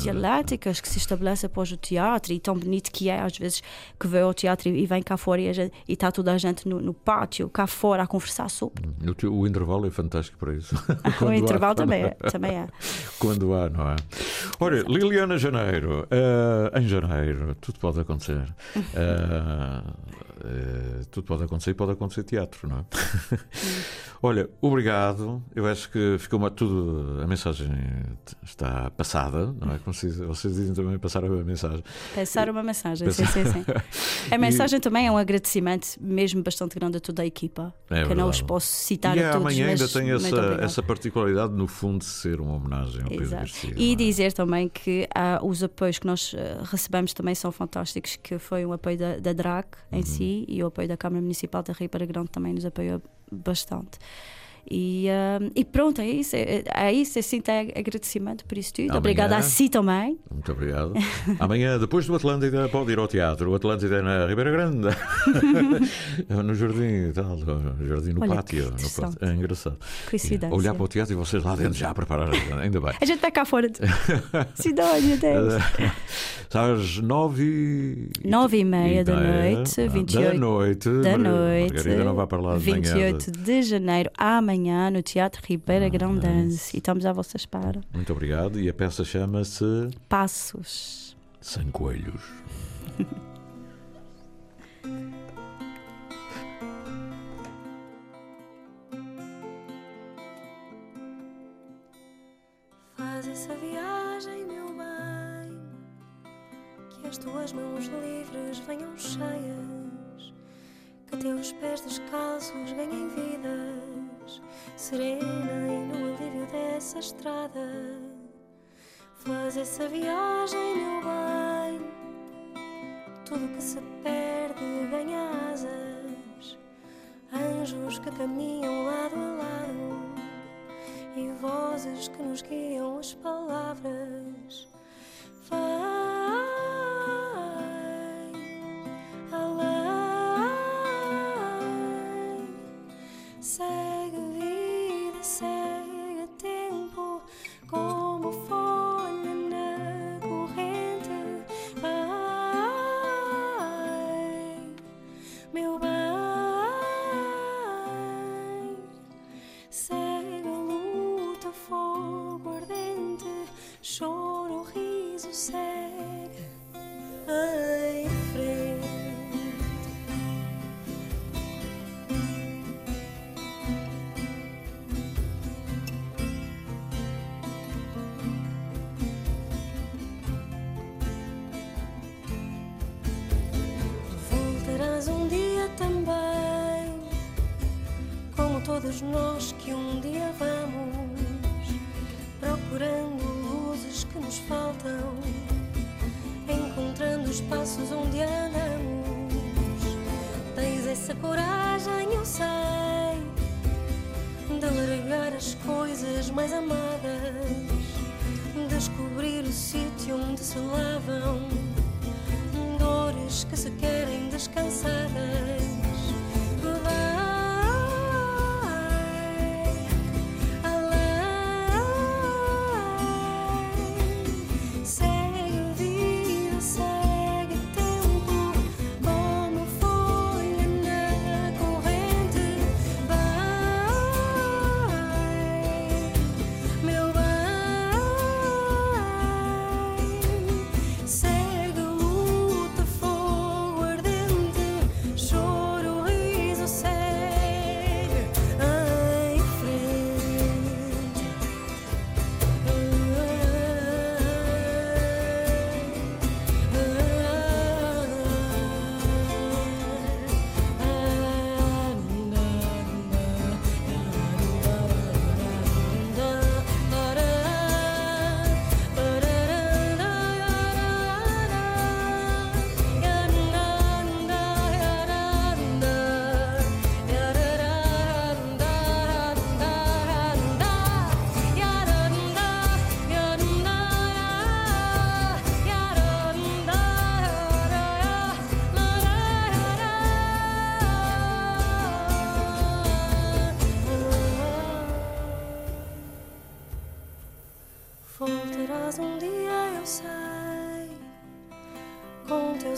Dialéticas.
que se estabelecem após o teatro e tão bonito que é às vezes que vê ao teatro e, vem cá fora e, gente- e está toda a gente no, no pátio, cá fora a conversar sobre.
O, teu- o intervalo é fantástico para isso.
o
Quando há-
intervalo também é, também é.
Quando há, não é? Olha, Liliana Janeiro, eh, em janeiro, tudo pode acontecer. Eh, eh, tudo pode acontecer e pode acontecer teatro, não é? Olha, obrigado. Eu acho que ficou uma, tudo. A mensagem está passada, não é? Como se vocês dizem também passar a mensagem.
Pensar uma mensagem,
Pensar-
sim, sim, sim. A mensagem também é um agradecimento mesmo bastante grande a toda a equipa,
É
que eu não os posso citar
e
a todos,
amanhã
mas
ainda tem essa, essa particularidade, no fundo, de ser uma homenagem ao Pedro. Garcia.
E
é?
dizer também que ah, os apoios que nós ah, recebemos também são fantásticos, que foi um apoio da, da DRAC
Uhum.
em si e o apoio da Câmara Municipal da Rio para Grande também nos apoiou bastante. E, ah, e pronto, é isso. É, é isso. Eu sinto é agradecimento por isso tudo.
Amanhã-
Obrigada a si também.
Muito obrigado. Amanhã, depois do Atlântida, pode ir ao teatro. O Atlântida é na Ribeira Grande. no jardim e tal. No jardim no
Olha,
pátio. no pátio. É engraçado.
Coincidência.
Olhar para o teatro e vocês lá dentro já a preparar. Ainda bem.
A gente está cá fora de Sidónia, Deus.
Às nove e...
Nove e meia da noite,
Ah,
28
Da noite.
da noite,
Margarida não vai para lá de manhã.
28 de janeiro, amanhã. Amanhã no Teatro Ribeira Grandense. E estamos à vossa espera.
Muito obrigado. E a peça chama-se
Passos.
Sem Coelhos.
Faz essa viagem, meu bem, que as tuas mãos livres venham cheias, que teus pés descalços ganhem vidas, serena e no alívio dessa estrada. Faz essa viagem, meu bem, tudo que se perde ganha asas, anjos que caminham lado a lado e vozes que nos guiam as palavras. Vai Segue a luta, fogo ardente, choro, riso, segue nós que um dia vamos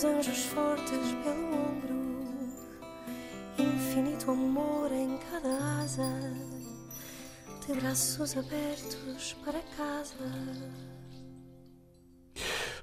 anjos fortes pelo ombro, infinito amor em cada asa, de braços abertos para casa.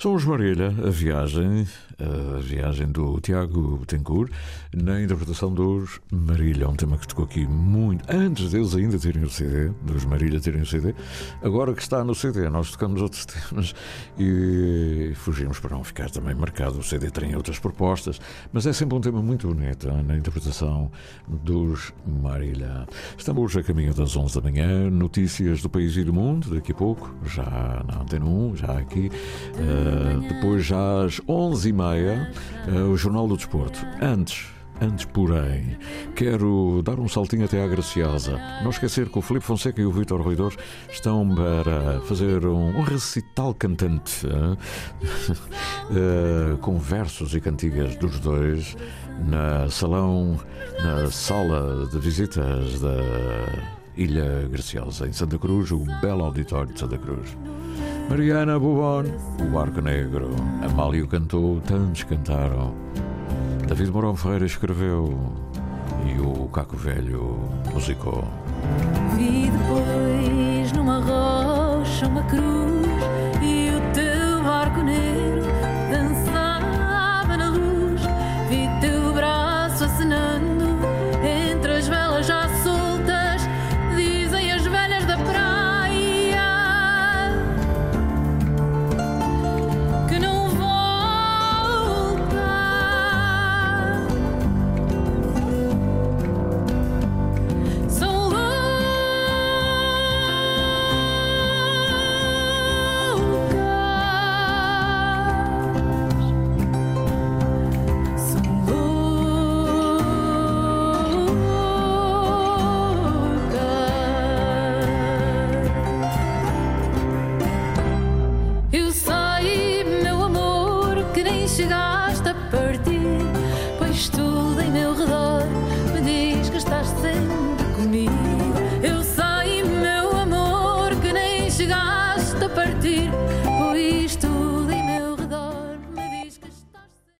Somos Marília, a viagem, a viagem do Tiago Betancourt, na interpretação dos Marília, um tema que tocou aqui muito, antes deles ainda terem o CD, dos Marília terem o CD, agora que está no CD, nós tocamos outros temas e fugimos para não ficar também marcado, o CD tem outras propostas, mas é sempre um tema muito bonito na interpretação dos Marília. Estamos a caminho das 11 da manhã, notícias do país e do mundo, daqui a pouco, já na Antena 1, já aqui. Uh, depois, já às 11h30, uh, o Jornal do Desporto. Antes. Antes, porém, quero dar um saltinho até à Graciosa. Não esquecer que o Filipe Fonseca e o Vítor Ruidor estão para fazer um, um recital cantante uh, com versos e cantigas dos dois na salão, na sala de visitas da Ilha Graciosa, em Santa Cruz, o belo auditório de Santa Cruz. Mariana Bobon, o Barco Negro, Amálio cantou, tantos cantaram. David Mourão Ferreira escreveu e o Caco Velho musicou.
Vi depois numa rocha uma cruz